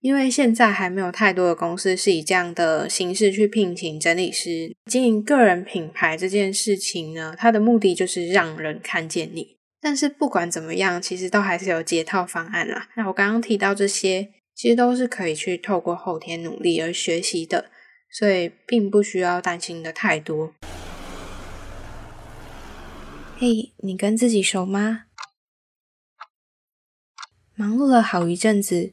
因为现在还没有太多的公司是以这样的形式去聘请整理师经营个人品牌这件事情呢，它的目的就是让人看见你。但是不管怎么样，其实都还是有解套方案啦。那我刚刚提到这些，其实都是可以去透过后天努力而学习的，所以并不需要担心的太多。嘿，你跟自己熟吗？忙碌了好一阵子。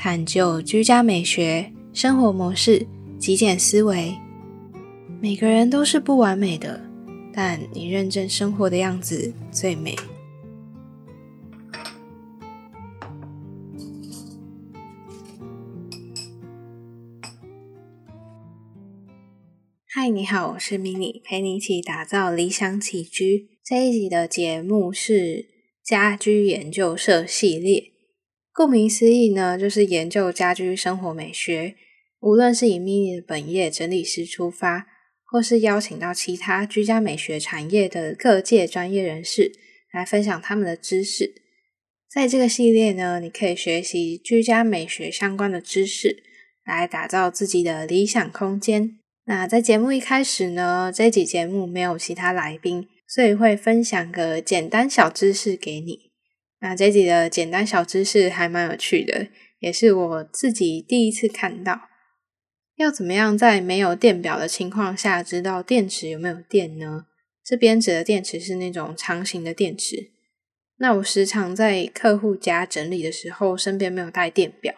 探究居家美学、生活模式、极简思维。每个人都是不完美的，但你认真生活的样子最美。嗨，你好，我是 mini，陪你一起打造理想起居。这一集的节目是家居研究社系列。顾名思义呢，就是研究家居生活美学。无论是以 mini 的本业整理师出发，或是邀请到其他居家美学产业的各界专业人士来分享他们的知识。在这个系列呢，你可以学习居家美学相关的知识，来打造自己的理想空间。那在节目一开始呢，这集节目没有其他来宾，所以会分享个简单小知识给你。那这集的简单小知识还蛮有趣的，也是我自己第一次看到。要怎么样在没有电表的情况下知道电池有没有电呢？这边指的电池是那种长形的电池。那我时常在客户家整理的时候，身边没有带电表，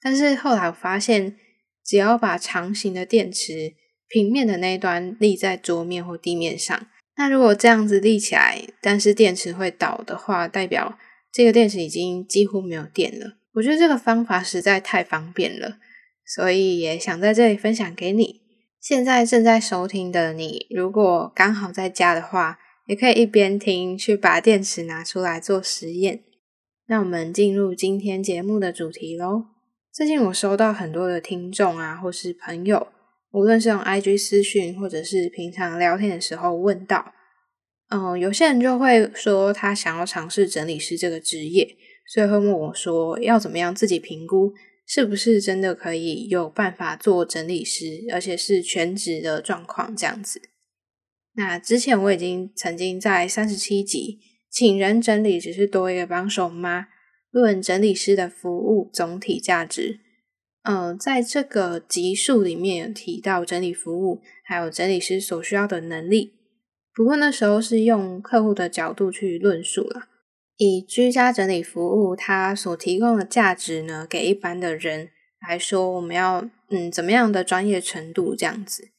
但是后来我发现，只要把长形的电池平面的那一端立在桌面或地面上，那如果这样子立起来，但是电池会倒的话，代表这个电池已经几乎没有电了，我觉得这个方法实在太方便了，所以也想在这里分享给你。现在正在收听的你，如果刚好在家的话，也可以一边听去把电池拿出来做实验。那我们进入今天节目的主题喽。最近我收到很多的听众啊，或是朋友，无论是用 IG 私讯，或者是平常聊天的时候问到。嗯，有些人就会说他想要尝试整理师这个职业，所以会问我说要怎么样自己评估是不是真的可以有办法做整理师，而且是全职的状况这样子。那之前我已经曾经在三十七集请人整理只是多一个帮手吗？论整理师的服务总体价值。嗯，在这个集数里面有提到整理服务，还有整理师所需要的能力。不过那时候是用客户的角度去论述了，以居家整理服务它所提供的价值呢，给一般的人来说，我们要嗯怎么样的专业程度这样子？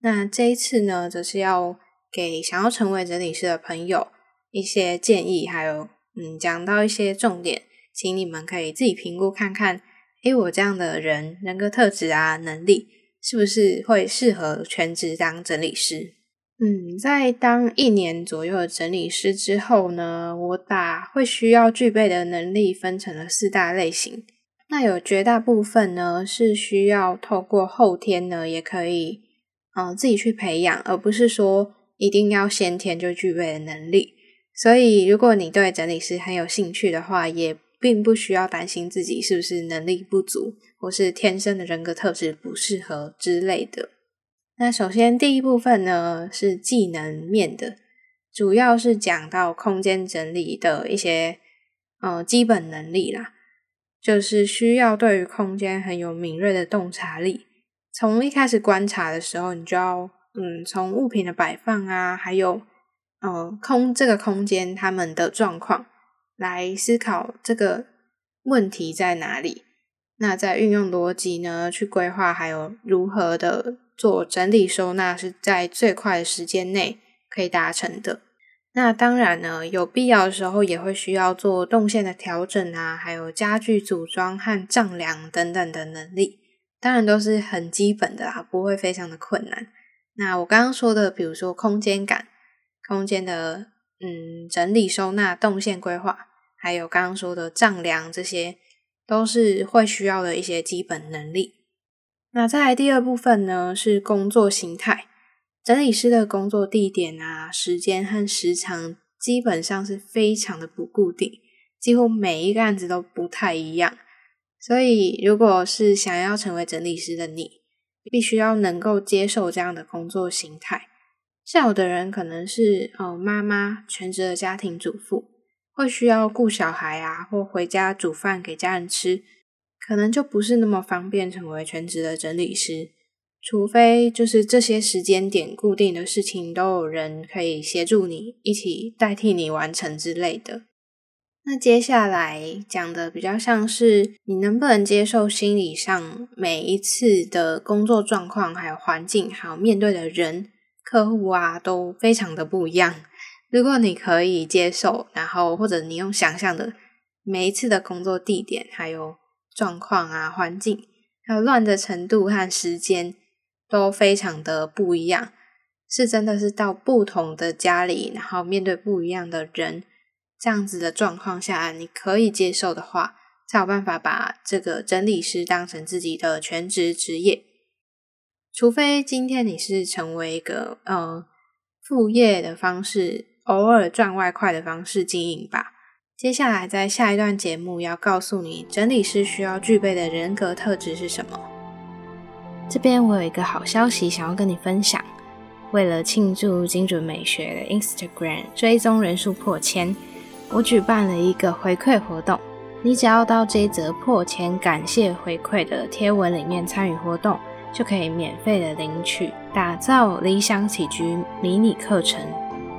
那这一次呢，则是要给想要成为整理师的朋友一些建议，还有嗯讲到一些重点，请你们可以自己评估看看，诶，我这样的人人格特质啊，能力是不是会适合全职当整理师？嗯，在当一年左右的整理师之后呢，我把会需要具备的能力分成了四大类型。那有绝大部分呢是需要透过后天呢，也可以嗯自己去培养，而不是说一定要先天就具备的能力。所以，如果你对整理师很有兴趣的话，也并不需要担心自己是不是能力不足，或是天生的人格特质不适合之类的。那首先第一部分呢是技能面的，主要是讲到空间整理的一些呃基本能力啦，就是需要对于空间很有敏锐的洞察力。从一开始观察的时候，你就要嗯从物品的摆放啊，还有呃空这个空间它们的状况来思考这个问题在哪里。那在运用逻辑呢去规划，还有如何的。做整理收纳是在最快的时间内可以达成的。那当然呢，有必要的时候也会需要做动线的调整啊，还有家具组装和丈量等等的能力。当然都是很基本的啦，不会非常的困难。那我刚刚说的，比如说空间感、空间的嗯整理收纳、动线规划，还有刚刚说的丈量，这些都是会需要的一些基本能力。那再来第二部分呢，是工作形态。整理师的工作地点啊、时间和时长基本上是非常的不固定，几乎每一个案子都不太一样。所以，如果是想要成为整理师的你，必须要能够接受这样的工作形态。像有的人可能是呃妈妈，全职的家庭主妇，会需要顾小孩啊，或回家煮饭给家人吃，可能就不是那么方便成为全职的整理师。除非就是这些时间点固定的事情都有人可以协助你一起代替你完成之类的。那接下来讲的比较像是你能不能接受心理上每一次的工作状况，还有环境，还有面对的人、客户啊，都非常的不一样。如果你可以接受，然后或者你用想象的每一次的工作地点，还有状况啊、环境，还有乱的程度和时间都非常的不一样，是真的是到不同的家里，然后面对不一样的人。这样子的状况下，你可以接受的话，才有办法把这个整理师当成自己的全职职业。除非今天你是成为一个呃副业的方式，偶尔赚外快的方式经营吧。接下来在下一段节目要告诉你，整理师需要具备的人格特质是什么。这边我有一个好消息想要跟你分享，为了庆祝精准美学的 Instagram 追踪人数破千。我举办了一个回馈活动，你只要到这一则破千感谢回馈的贴文里面参与活动，就可以免费的领取打造理想起居迷你课程。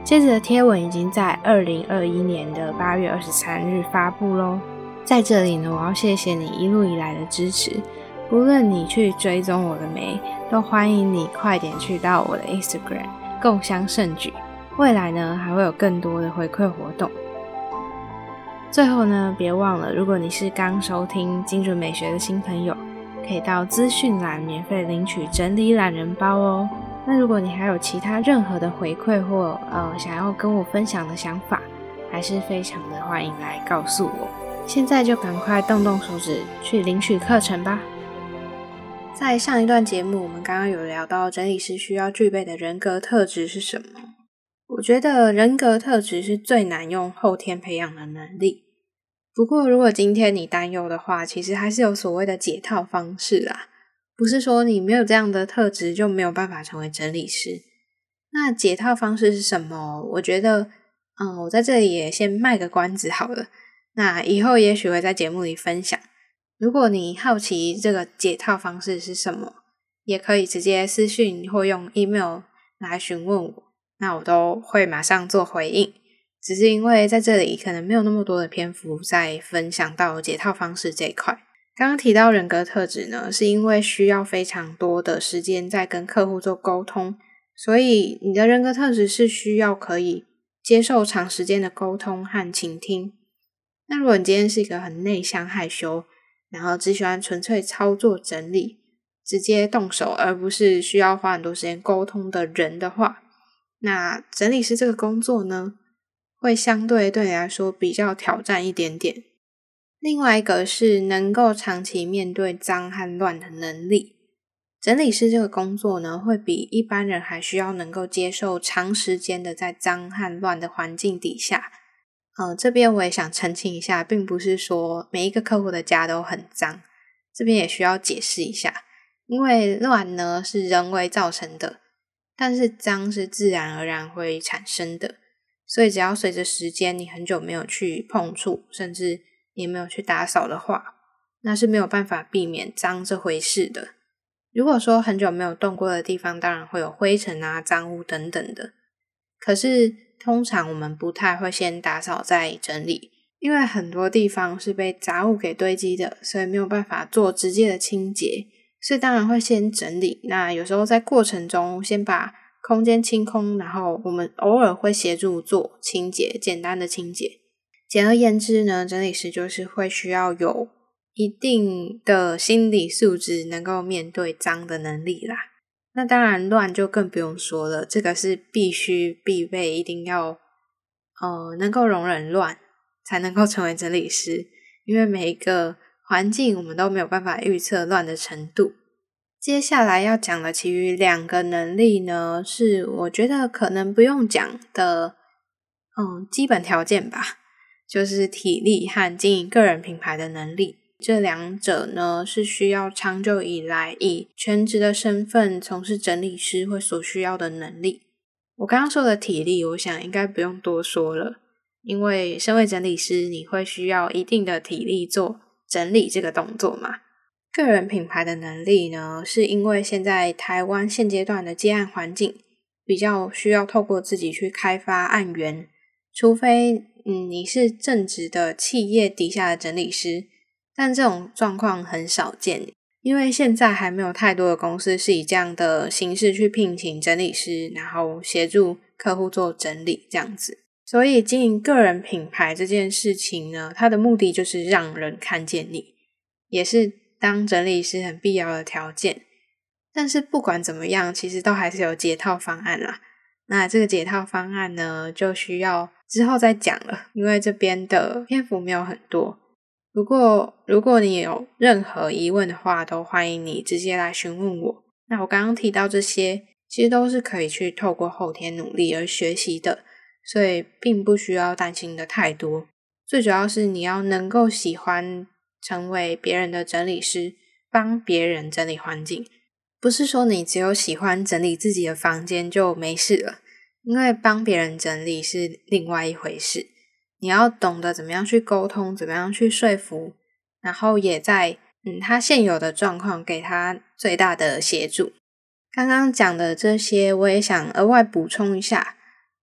接着的贴文已经在二零二一年的八月二十三日发布喽。在这里呢，我要谢谢你一路以来的支持，无论你去追踪我的没，都欢迎你快点去到我的 Instagram 共襄盛举。未来呢，还会有更多的回馈活动。最后呢，别忘了，如果你是刚收听精准美学的新朋友，可以到资讯栏免费领取整理懒人包哦。那如果你还有其他任何的回馈或呃想要跟我分享的想法，还是非常的欢迎来告诉我。现在就赶快动动手指去领取课程吧。在上一段节目，我们刚刚有聊到整理师需要具备的人格特质是什么？我觉得人格特质是最难用后天培养的能力。不过，如果今天你担忧的话，其实还是有所谓的解套方式啦。不是说你没有这样的特质就没有办法成为整理师。那解套方式是什么？我觉得，嗯，我在这里也先卖个关子好了。那以后也许会在节目里分享。如果你好奇这个解套方式是什么，也可以直接私讯或用 email 来询问我。那我都会马上做回应，只是因为在这里可能没有那么多的篇幅在分享到解套方式这一块。刚刚提到人格特质呢，是因为需要非常多的时间在跟客户做沟通，所以你的人格特质是需要可以接受长时间的沟通和倾听。那如果你今天是一个很内向害羞，然后只喜欢纯粹操作整理，直接动手，而不是需要花很多时间沟通的人的话，那整理师这个工作呢，会相对对你来说比较挑战一点点。另外一个是能够长期面对脏和乱的能力。整理师这个工作呢，会比一般人还需要能够接受长时间的在脏和乱的环境底下。呃，这边我也想澄清一下，并不是说每一个客户的家都很脏，这边也需要解释一下，因为乱呢是人为造成的。但是脏是自然而然会产生的，所以只要随着时间，你很久没有去碰触，甚至也没有去打扫的话，那是没有办法避免脏这回事的。如果说很久没有动过的地方，当然会有灰尘啊、脏污等等的。可是通常我们不太会先打扫再整理，因为很多地方是被杂物给堆积的，所以没有办法做直接的清洁。所以当然会先整理，那有时候在过程中先把空间清空，然后我们偶尔会协助做清洁，简单的清洁。简而言之呢，整理师就是会需要有一定的心理素质，能够面对脏的能力啦。那当然，乱就更不用说了，这个是必须必备，一定要呃能够容忍乱，才能够成为整理师。因为每一个环境，我们都没有办法预测乱的程度。接下来要讲的其余两个能力呢，是我觉得可能不用讲的，嗯，基本条件吧，就是体力和经营个人品牌的能力。这两者呢，是需要长久以来以全职的身份从事整理师会所需要的能力。我刚刚说的体力，我想应该不用多说了，因为身为整理师，你会需要一定的体力做整理这个动作嘛。个人品牌的能力呢，是因为现在台湾现阶段的接案环境比较需要透过自己去开发案源，除非嗯你是正职的企业底下的整理师。但这种状况很少见，因为现在还没有太多的公司是以这样的形式去聘请整理师，然后协助客户做整理这样子。所以经营个人品牌这件事情呢，它的目的就是让人看见你，也是当整理师很必要的条件。但是不管怎么样，其实都还是有解套方案啦。那这个解套方案呢，就需要之后再讲了，因为这边的篇幅没有很多。不过，如果你有任何疑问的话，都欢迎你直接来询问我。那我刚刚提到这些，其实都是可以去透过后天努力而学习的，所以并不需要担心的太多。最主要是你要能够喜欢成为别人的整理师，帮别人整理环境，不是说你只有喜欢整理自己的房间就没事了，因为帮别人整理是另外一回事。你要懂得怎么样去沟通，怎么样去说服，然后也在嗯他现有的状况给他最大的协助。刚刚讲的这些，我也想额外补充一下，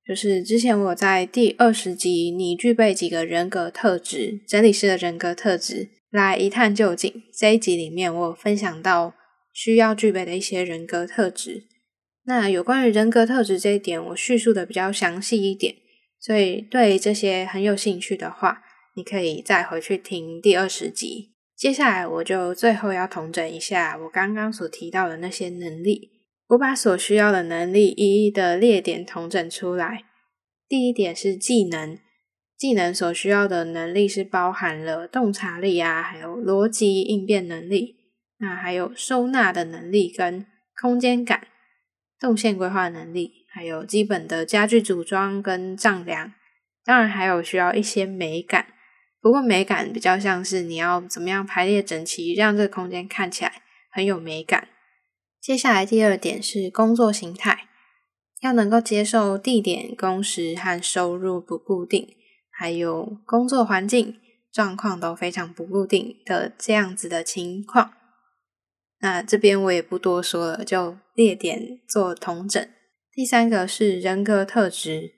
就是之前我在第二十集，你具备几个人格特质，整理师的人格特质，来一探究竟。这一集里面，我分享到需要具备的一些人格特质。那有关于人格特质这一点，我叙述的比较详细一点。所以，对这些很有兴趣的话，你可以再回去听第二十集。接下来，我就最后要统整一下我刚刚所提到的那些能力。我把所需要的能力一一的列点统整出来。第一点是技能，技能所需要的能力是包含了洞察力啊，还有逻辑应变能力，那还有收纳的能力跟空间感、动线规划能力。还有基本的家具组装跟丈量，当然还有需要一些美感。不过美感比较像是你要怎么样排列整齐，让这个空间看起来很有美感。接下来第二点是工作形态，要能够接受地点、工时和收入不固定，还有工作环境状况都非常不固定的这样子的情况。那这边我也不多说了，就列点做统整。第三个是人格特质，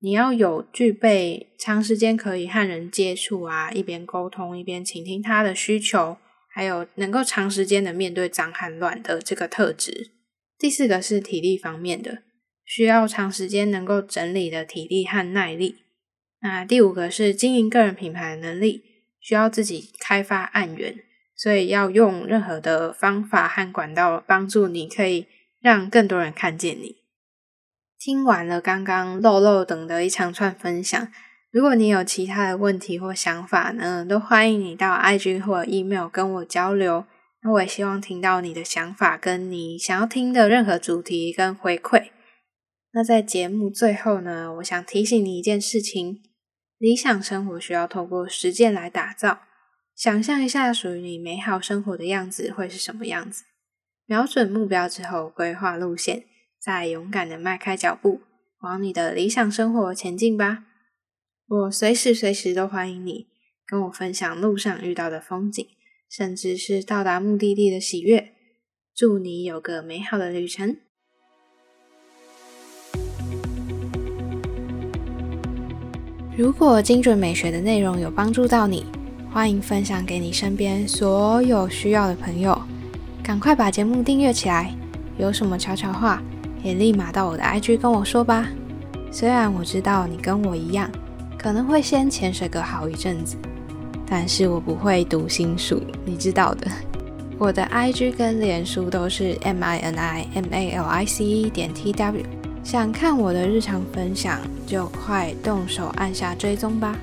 你要有具备长时间可以和人接触啊，一边沟通一边倾听他的需求，还有能够长时间的面对脏和乱的这个特质。第四个是体力方面的，需要长时间能够整理的体力和耐力。那第五个是经营个人品牌的能力，需要自己开发案源，所以要用任何的方法和管道帮助你，可以让更多人看见你。听完了刚刚漏漏等的一长串分享，如果你有其他的问题或想法呢，都欢迎你到 IG 或 email 跟我交流。那我也希望听到你的想法，跟你想要听的任何主题跟回馈。那在节目最后呢，我想提醒你一件事情：理想生活需要透过实践来打造。想象一下属于你美好生活的样子会是什么样子？瞄准目标之后，规划路线。再勇敢的迈开脚步，往你的理想生活前进吧！我随时随时都欢迎你跟我分享路上遇到的风景，甚至是到达目的地的喜悦。祝你有个美好的旅程！如果精准美学的内容有帮助到你，欢迎分享给你身边所有需要的朋友。赶快把节目订阅起来！有什么悄悄话？也立马到我的 IG 跟我说吧。虽然我知道你跟我一样，可能会先潜水个好一阵子，但是我不会读心术，你知道的。我的 IG 跟脸书都是 M I N I M A L I C 点 T W，想看我的日常分享，就快动手按下追踪吧。